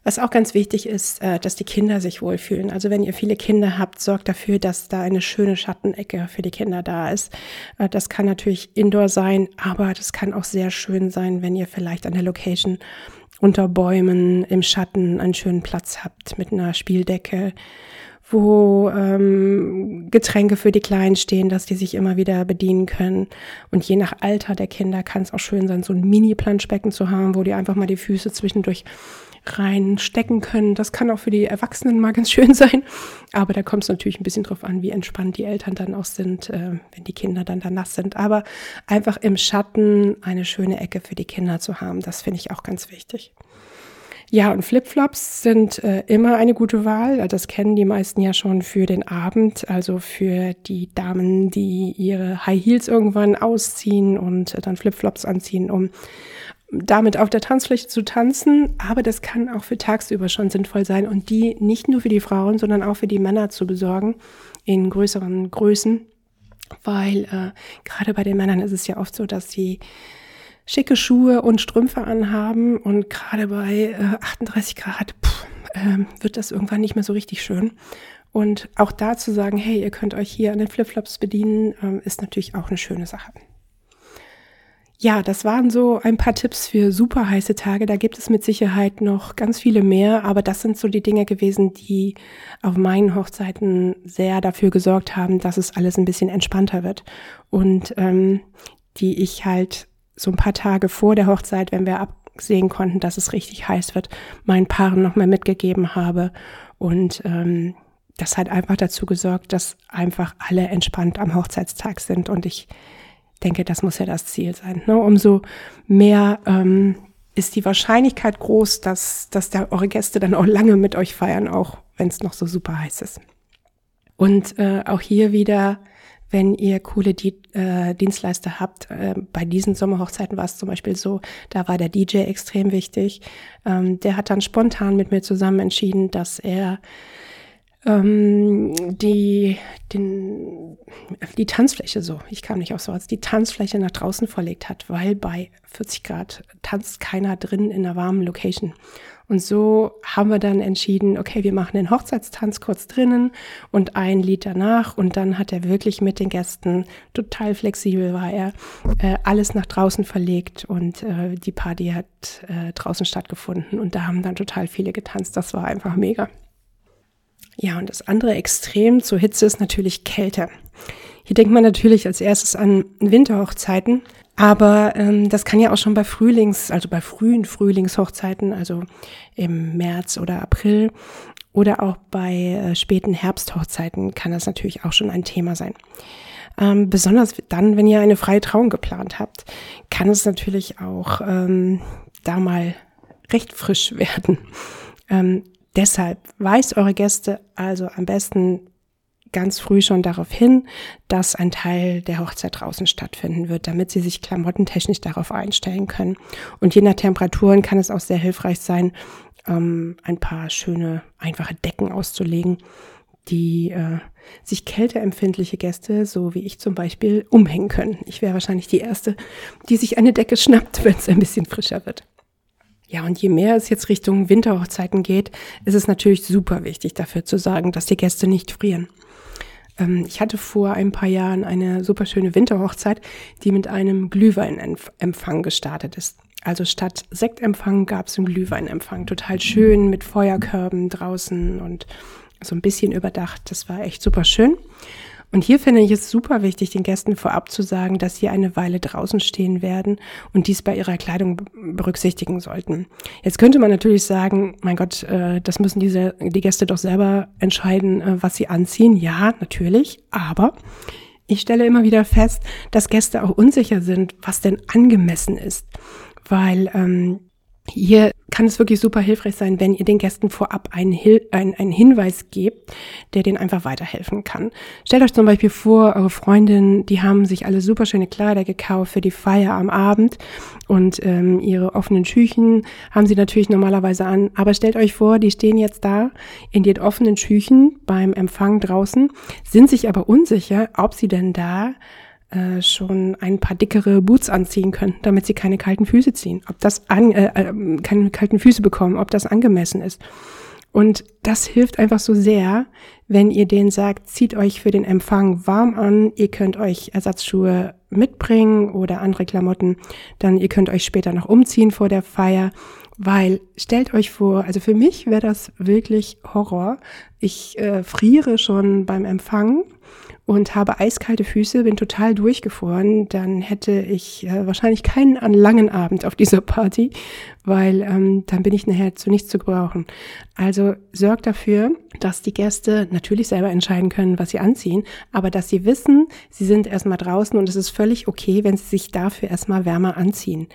Was auch ganz wichtig ist, äh, dass die Kinder sich wohlfühlen. Also wenn ihr viele Kinder habt, sorgt dafür, dass da eine schöne Schattenecke für die Kinder da ist. Äh, das kann natürlich indoor sein, aber das kann auch sehr schön sein, wenn ihr vielleicht an der Location unter Bäumen im Schatten einen schönen Platz habt mit einer Spieldecke, wo ähm, Getränke für die Kleinen stehen, dass die sich immer wieder bedienen können. Und je nach Alter der Kinder kann es auch schön sein, so ein Mini-Planschbecken zu haben, wo die einfach mal die Füße zwischendurch reinstecken können. Das kann auch für die Erwachsenen mal ganz schön sein. Aber da kommt es natürlich ein bisschen drauf an, wie entspannt die Eltern dann auch sind, äh, wenn die Kinder dann da nass sind. Aber einfach im Schatten eine schöne Ecke für die Kinder zu haben, das finde ich auch ganz wichtig. Ja, und Flipflops sind äh, immer eine gute Wahl. Das kennen die meisten ja schon für den Abend, also für die Damen, die ihre High Heels irgendwann ausziehen und äh, dann Flipflops anziehen, um damit auf der Tanzfläche zu tanzen, aber das kann auch für tagsüber schon sinnvoll sein und die nicht nur für die Frauen, sondern auch für die Männer zu besorgen in größeren Größen, weil äh, gerade bei den Männern ist es ja oft so, dass sie schicke Schuhe und Strümpfe anhaben und gerade bei äh, 38 Grad pff, äh, wird das irgendwann nicht mehr so richtig schön. Und auch da zu sagen, hey, ihr könnt euch hier an den Flipflops bedienen, äh, ist natürlich auch eine schöne Sache. Ja, das waren so ein paar Tipps für super heiße Tage. Da gibt es mit Sicherheit noch ganz viele mehr, aber das sind so die Dinge gewesen, die auf meinen Hochzeiten sehr dafür gesorgt haben, dass es alles ein bisschen entspannter wird und ähm, die ich halt so ein paar Tage vor der Hochzeit, wenn wir absehen konnten, dass es richtig heiß wird, meinen Paaren nochmal mitgegeben habe und ähm, das hat einfach dazu gesorgt, dass einfach alle entspannt am Hochzeitstag sind und ich denke, das muss ja das Ziel sein. Ne? Umso mehr ähm, ist die Wahrscheinlichkeit groß, dass, dass der, eure Gäste dann auch lange mit euch feiern, auch wenn es noch so super heiß ist. Und äh, auch hier wieder, wenn ihr coole Di äh, Dienstleister habt, äh, bei diesen Sommerhochzeiten war es zum Beispiel so, da war der DJ extrem wichtig. Ähm, der hat dann spontan mit mir zusammen entschieden, dass er ähm, die, den, die Tanzfläche so, ich kam nicht auf sowas, die Tanzfläche nach draußen verlegt hat, weil bei 40 Grad tanzt keiner drin in einer warmen Location. Und so haben wir dann entschieden, okay, wir machen den Hochzeitstanz kurz drinnen und ein Lied danach. Und dann hat er wirklich mit den Gästen, total flexibel war er, äh, alles nach draußen verlegt und äh, die Party hat äh, draußen stattgefunden. Und da haben dann total viele getanzt. Das war einfach mega. Ja, und das andere Extrem zur Hitze ist natürlich Kälte. Hier denkt man natürlich als erstes an Winterhochzeiten, aber ähm, das kann ja auch schon bei Frühlings, also bei frühen Frühlingshochzeiten, also im März oder April oder auch bei äh, späten Herbsthochzeiten kann das natürlich auch schon ein Thema sein. Ähm, besonders dann, wenn ihr eine freie Trauung geplant habt, kann es natürlich auch ähm, da mal recht frisch (laughs) werden. Ähm, Deshalb weist eure Gäste also am besten ganz früh schon darauf hin, dass ein Teil der Hochzeit draußen stattfinden wird, damit sie sich klamottentechnisch darauf einstellen können. Und je nach Temperaturen kann es auch sehr hilfreich sein, ähm, ein paar schöne, einfache Decken auszulegen, die äh, sich kälteempfindliche Gäste, so wie ich zum Beispiel, umhängen können. Ich wäre wahrscheinlich die Erste, die sich eine Decke schnappt, (laughs) wenn es ein bisschen frischer wird. Ja, und je mehr es jetzt Richtung Winterhochzeiten geht, ist es natürlich super wichtig dafür zu sagen, dass die Gäste nicht frieren. Ähm, ich hatte vor ein paar Jahren eine super schöne Winterhochzeit, die mit einem Glühweinempfang gestartet ist. Also statt Sektempfang gab es einen Glühweinempfang. Total schön mit Feuerkörben draußen und so ein bisschen überdacht. Das war echt super schön. Und hier finde ich es super wichtig, den Gästen vorab zu sagen, dass sie eine Weile draußen stehen werden und dies bei ihrer Kleidung berücksichtigen sollten. Jetzt könnte man natürlich sagen, mein Gott, äh, das müssen diese, die Gäste doch selber entscheiden, äh, was sie anziehen. Ja, natürlich, aber ich stelle immer wieder fest, dass Gäste auch unsicher sind, was denn angemessen ist weil ähm, hier kann es wirklich super hilfreich sein, wenn ihr den Gästen vorab einen, Hil einen, einen Hinweis gebt, der denen einfach weiterhelfen kann. Stellt euch zum Beispiel vor, eure Freundinnen, die haben sich alle super schöne Kleider gekauft für die Feier am Abend und ähm, ihre offenen Schüchen haben sie natürlich normalerweise an. Aber stellt euch vor, die stehen jetzt da in den offenen Schüchen beim Empfang draußen, sind sich aber unsicher, ob sie denn da äh, schon ein paar dickere Boots anziehen können, damit sie keine kalten Füße ziehen. Ob das an, äh, äh, keine kalten Füße bekommen, ob das angemessen ist. Und das hilft einfach so sehr, wenn ihr denen sagt, zieht euch für den Empfang warm an, ihr könnt euch Ersatzschuhe mitbringen oder andere Klamotten, dann ihr könnt euch später noch umziehen vor der Feier, weil stellt euch vor, also für mich wäre das wirklich Horror. Ich äh, friere schon beim Empfang und habe eiskalte Füße, bin total durchgefroren, dann hätte ich äh, wahrscheinlich keinen langen Abend auf dieser Party, weil ähm, dann bin ich nachher zu nichts zu gebrauchen. Also sorgt dafür, dass die Gäste natürlich selber entscheiden können, was sie anziehen, aber dass sie wissen, sie sind erstmal draußen und es ist völlig okay, wenn sie sich dafür erstmal wärmer anziehen.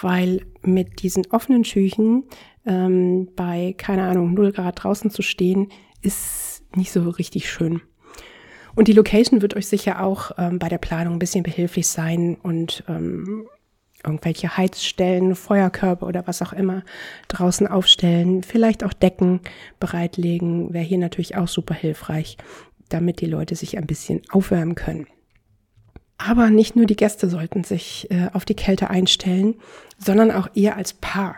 Weil mit diesen offenen Schüchen ähm, bei, keine Ahnung, 0 Grad draußen zu stehen, ist nicht so richtig schön. Und die Location wird euch sicher auch ähm, bei der Planung ein bisschen behilflich sein und ähm, irgendwelche Heizstellen, Feuerkörbe oder was auch immer draußen aufstellen, vielleicht auch Decken bereitlegen, wäre hier natürlich auch super hilfreich, damit die Leute sich ein bisschen aufwärmen können. Aber nicht nur die Gäste sollten sich äh, auf die Kälte einstellen, sondern auch ihr als Paar.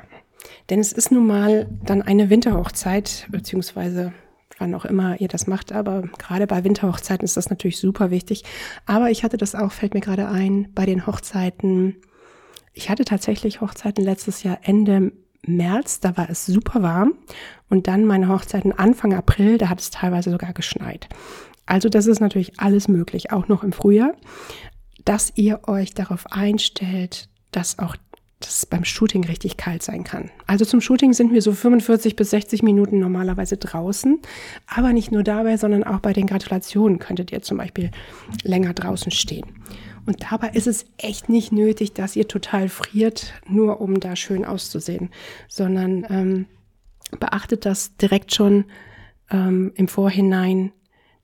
Denn es ist nun mal dann eine Winterhochzeit, beziehungsweise wann auch immer ihr das macht, aber gerade bei Winterhochzeiten ist das natürlich super wichtig. Aber ich hatte das auch, fällt mir gerade ein, bei den Hochzeiten. Ich hatte tatsächlich Hochzeiten letztes Jahr Ende März, da war es super warm. Und dann meine Hochzeiten Anfang April, da hat es teilweise sogar geschneit. Also das ist natürlich alles möglich, auch noch im Frühjahr, dass ihr euch darauf einstellt, dass auch dass es beim Shooting richtig kalt sein kann. Also zum Shooting sind wir so 45 bis 60 Minuten normalerweise draußen. Aber nicht nur dabei, sondern auch bei den Gratulationen könntet ihr zum Beispiel länger draußen stehen. Und dabei ist es echt nicht nötig, dass ihr total friert, nur um da schön auszusehen, sondern ähm, beachtet das direkt schon ähm, im Vorhinein,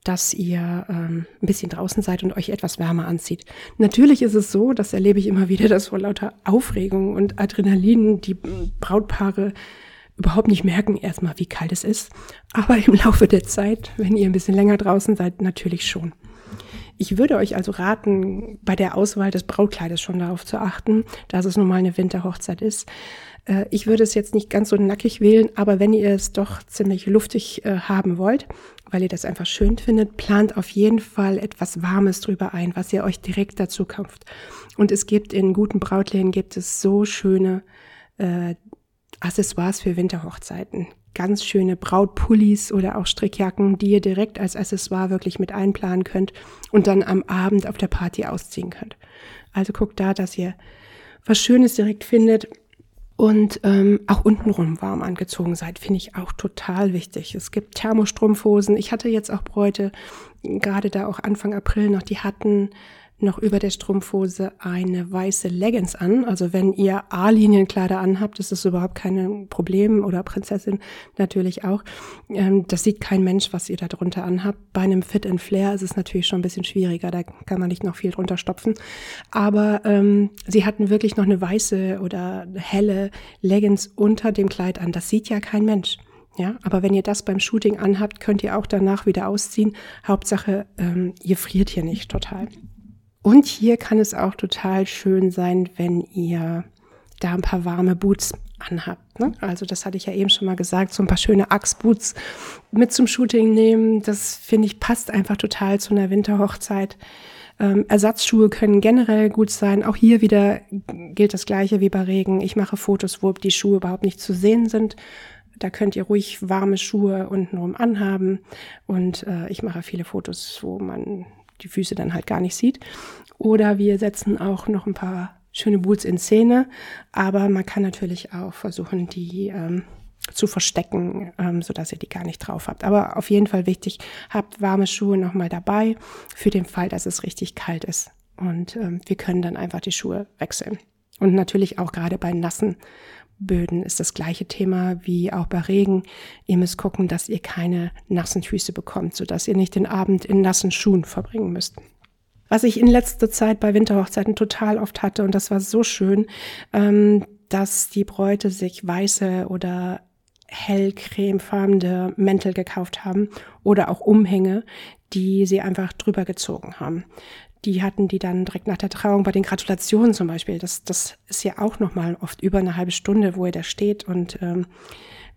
dass ihr ähm, ein bisschen draußen seid und euch etwas wärmer anzieht. Natürlich ist es so, das erlebe ich immer wieder, (laughs) dass vor lauter Aufregung und Adrenalin die Brautpaare überhaupt nicht merken erstmal, wie kalt es ist. Aber im Laufe der Zeit, wenn ihr ein bisschen länger draußen seid, natürlich schon. Ich würde euch also raten, bei der Auswahl des Brautkleides schon darauf zu achten, dass es nun mal eine Winterhochzeit ist. Äh, ich würde es jetzt nicht ganz so nackig wählen, aber wenn ihr es doch ziemlich luftig äh, haben wollt, weil ihr das einfach schön findet, plant auf jeden Fall etwas Warmes drüber ein, was ihr euch direkt dazu kauft. Und es gibt in guten Brautläden gibt es so schöne äh, Accessoires für Winterhochzeiten. Ganz schöne Brautpullis oder auch Strickjacken, die ihr direkt als Accessoire wirklich mit einplanen könnt und dann am Abend auf der Party ausziehen könnt. Also guckt da, dass ihr was Schönes direkt findet und ähm, auch untenrum warm angezogen seid, finde ich auch total wichtig. Es gibt Thermostrumpfhosen. Ich hatte jetzt auch Bräute, gerade da auch Anfang April noch, die hatten noch über der Strumpfhose eine weiße Leggings an. Also wenn ihr A-Linienkleider anhabt, ist das überhaupt kein Problem oder Prinzessin natürlich auch. Ähm, das sieht kein Mensch, was ihr da drunter anhabt. Bei einem Fit and Flare ist es natürlich schon ein bisschen schwieriger. Da kann man nicht noch viel drunter stopfen. Aber ähm, sie hatten wirklich noch eine weiße oder helle Leggings unter dem Kleid an. Das sieht ja kein Mensch. Ja, aber wenn ihr das beim Shooting anhabt, könnt ihr auch danach wieder ausziehen. Hauptsache, ähm, ihr friert hier nicht total. Und hier kann es auch total schön sein, wenn ihr da ein paar warme Boots anhabt. Ne? Also das hatte ich ja eben schon mal gesagt, so ein paar schöne Axe-Boots mit zum Shooting nehmen. Das finde ich passt einfach total zu einer Winterhochzeit. Ähm, Ersatzschuhe können generell gut sein. Auch hier wieder gilt das gleiche wie bei Regen. Ich mache Fotos, wo die Schuhe überhaupt nicht zu sehen sind. Da könnt ihr ruhig warme Schuhe untenrum anhaben. Und äh, ich mache viele Fotos, wo man die Füße dann halt gar nicht sieht. Oder wir setzen auch noch ein paar schöne Boots in Szene. Aber man kann natürlich auch versuchen, die ähm, zu verstecken, ähm, so dass ihr die gar nicht drauf habt. Aber auf jeden Fall wichtig, habt warme Schuhe nochmal dabei für den Fall, dass es richtig kalt ist. Und ähm, wir können dann einfach die Schuhe wechseln. Und natürlich auch gerade bei nassen Böden ist das gleiche Thema wie auch bei Regen. Ihr müsst gucken, dass ihr keine nassen Füße bekommt, sodass ihr nicht den Abend in nassen Schuhen verbringen müsst. Was ich in letzter Zeit bei Winterhochzeiten total oft hatte, und das war so schön, ähm, dass die Bräute sich weiße oder hellcremefarbene Mäntel gekauft haben oder auch Umhänge, die sie einfach drüber gezogen haben. Die hatten die dann direkt nach der Trauung bei den Gratulationen zum Beispiel. Das, das ist ja auch nochmal oft über eine halbe Stunde, wo ihr da steht. Und ähm,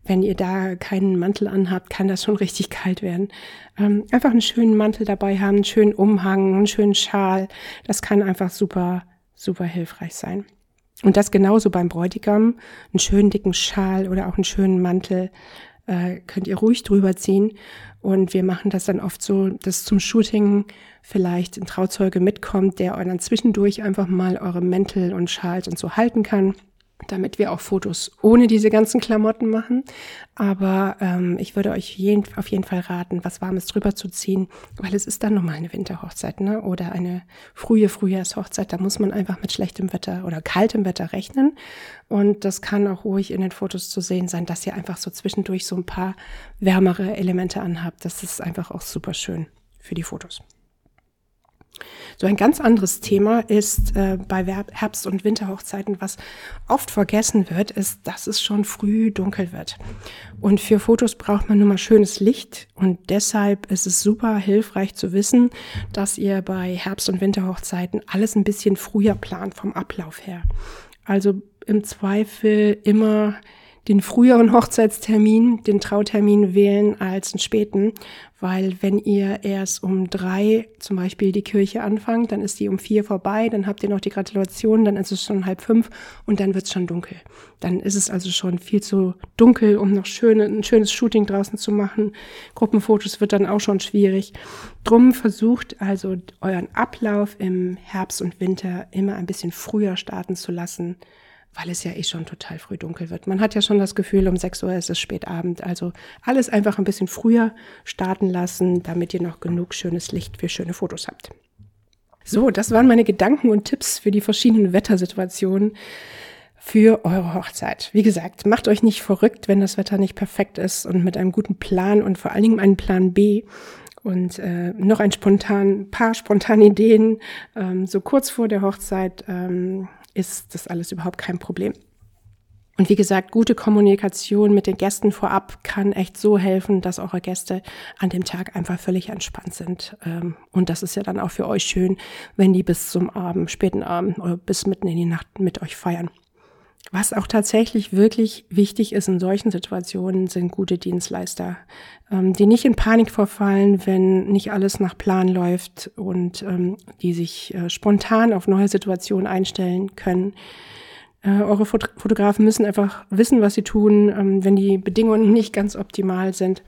wenn ihr da keinen Mantel anhabt, kann das schon (laughs) richtig kalt werden. Ähm, einfach einen schönen Mantel dabei haben, einen schönen Umhang, einen schönen Schal. Das kann einfach super, super hilfreich sein. Und das genauso beim Bräutigam. Einen schönen dicken Schal oder auch einen schönen Mantel äh, könnt ihr ruhig drüber ziehen. Und wir machen das dann oft so, dass zum Shooting vielleicht ein Trauzeuge mitkommt, der euch dann zwischendurch einfach mal eure Mäntel und Schals und so halten kann damit wir auch Fotos ohne diese ganzen Klamotten machen. Aber ähm, ich würde euch jeden, auf jeden Fall raten, was Warmes drüber zu ziehen, weil es ist dann nochmal eine Winterhochzeit ne? oder eine frühe Frühjahrshochzeit. Da muss man einfach mit schlechtem Wetter oder kaltem Wetter rechnen. Und das kann auch ruhig in den Fotos zu sehen sein, dass ihr einfach so zwischendurch so ein paar wärmere Elemente anhabt. Das ist einfach auch super schön für die Fotos. So ein ganz anderes Thema ist äh, bei Herbst- und Winterhochzeiten, was oft vergessen wird, ist, dass es schon früh dunkel wird. Und für Fotos braucht man nun mal schönes Licht und deshalb ist es super hilfreich zu wissen, dass ihr bei Herbst- und Winterhochzeiten alles ein bisschen früher plant vom Ablauf her. Also im Zweifel immer den früheren Hochzeitstermin, den Trautermin wählen als einen späten, weil wenn ihr erst um drei zum Beispiel die Kirche anfangt, dann ist die um vier vorbei, dann habt ihr noch die Gratulation, dann ist es schon halb fünf und dann wird es schon dunkel. Dann ist es also schon viel zu dunkel, um noch schöne, ein schönes Shooting draußen zu machen. Gruppenfotos wird dann auch schon schwierig. Drum versucht also euren Ablauf im Herbst und Winter immer ein bisschen früher starten zu lassen weil es ja eh schon total früh dunkel wird. Man hat ja schon das Gefühl, um 6 Uhr ist es spät Abend. Also alles einfach ein bisschen früher starten lassen, damit ihr noch genug schönes Licht für schöne Fotos habt. So, das waren meine Gedanken und Tipps für die verschiedenen Wettersituationen für eure Hochzeit. Wie gesagt, macht euch nicht verrückt, wenn das Wetter nicht perfekt ist und mit einem guten Plan und vor allen Dingen einem Plan B und äh, noch ein spontan, paar spontane Ideen ähm, so kurz vor der Hochzeit ähm, ist das alles überhaupt kein Problem. Und wie gesagt, gute Kommunikation mit den Gästen vorab kann echt so helfen, dass eure Gäste an dem Tag einfach völlig entspannt sind. Ähm, und das ist ja dann auch für euch schön, wenn die bis zum Abend, späten Abend oder bis mitten in die Nacht mit euch feiern. Was auch tatsächlich wirklich wichtig ist in solchen Situationen, sind gute Dienstleister, ähm, die nicht in Panik verfallen, wenn nicht alles nach Plan läuft und ähm, die sich äh, spontan auf neue Situationen einstellen können. Äh, eure Fotografen müssen einfach wissen, was sie tun, ähm, wenn die Bedingungen (laughs) nicht ganz optimal sind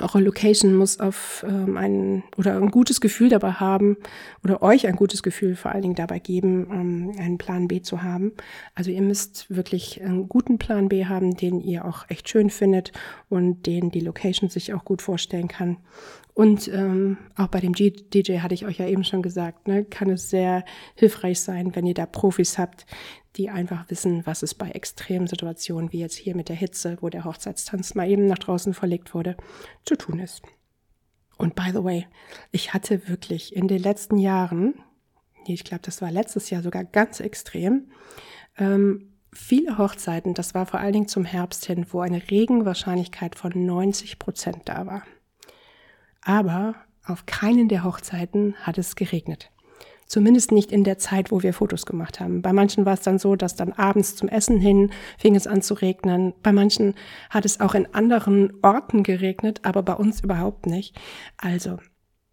eure Location muss auf ähm, ein oder ein gutes Gefühl dabei haben oder euch ein gutes Gefühl vor allen Dingen dabei geben, ähm, einen Plan B zu haben. Also ihr müsst wirklich einen guten Plan B haben, den ihr auch echt schön findet und den die Location sich auch gut vorstellen kann. Und ähm, auch bei dem G DJ hatte ich euch ja eben schon gesagt, ne, kann es sehr hilfreich sein, wenn ihr da Profis habt, die einfach wissen, was es bei extremen Situationen, wie jetzt hier mit der Hitze, wo der Hochzeitstanz mal eben nach draußen verlegt wurde, zu tun ist. Und by the way, ich hatte wirklich in den letzten Jahren, ich glaube, das war letztes Jahr sogar ganz extrem, ähm, viele Hochzeiten, das war vor allen Dingen zum Herbst hin, wo eine Regenwahrscheinlichkeit von 90 Prozent da war. Aber auf keinen der Hochzeiten hat es geregnet. Zumindest nicht in der Zeit, wo wir Fotos gemacht haben. Bei manchen war es dann so, dass dann abends zum Essen hin fing es an zu regnen. Bei manchen hat es auch in anderen Orten geregnet, aber bei uns überhaupt nicht. Also,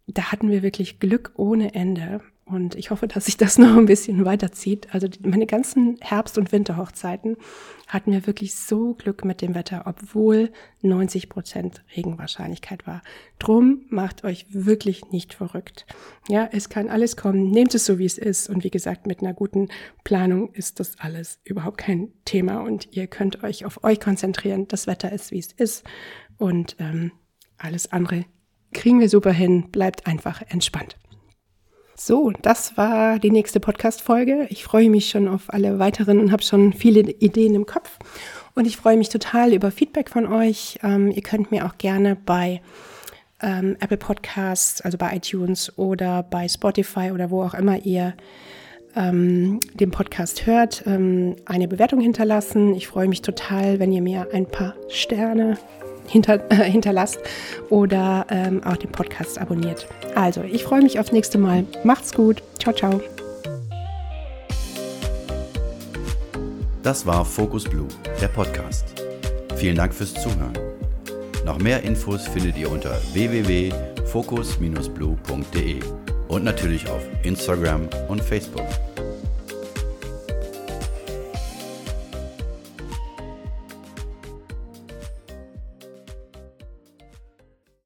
da hatten wir wirklich Glück ohne Ende. Und ich hoffe, dass sich das (laughs) noch ein bisschen weiterzieht. Also meine ganzen Herbst- und Winterhochzeiten hatten wir wirklich so Glück mit dem Wetter, obwohl 90 Prozent Regenwahrscheinlichkeit war. Drum macht euch wirklich nicht verrückt. Ja, es kann alles kommen. Nehmt es so, wie es ist. Und wie gesagt, mit einer guten Planung ist das alles überhaupt kein Thema. Und ihr könnt euch auf euch konzentrieren. Das Wetter ist, wie es ist. Und ähm, alles andere kriegen wir super hin. Bleibt einfach entspannt. So, das war die nächste Podcast-Folge. Ich freue mich schon auf alle weiteren und habe schon viele Ideen im Kopf. Und ich freue mich total über Feedback von euch. Ähm, ihr könnt mir auch gerne bei ähm, Apple Podcasts, also bei iTunes oder bei Spotify oder wo auch immer ihr ähm, den Podcast hört, ähm, eine Bewertung hinterlassen. Ich freue mich total, wenn ihr mir ein paar Sterne hinter, äh, hinterlasst oder ähm, auch den Podcast abonniert. Also, ich freue mich aufs nächste Mal. Macht's gut. Ciao, ciao. Das war Focus Blue, der Podcast. Vielen Dank fürs Zuhören. Noch mehr Infos findet ihr unter www.focus-blue.de und natürlich auf Instagram und Facebook.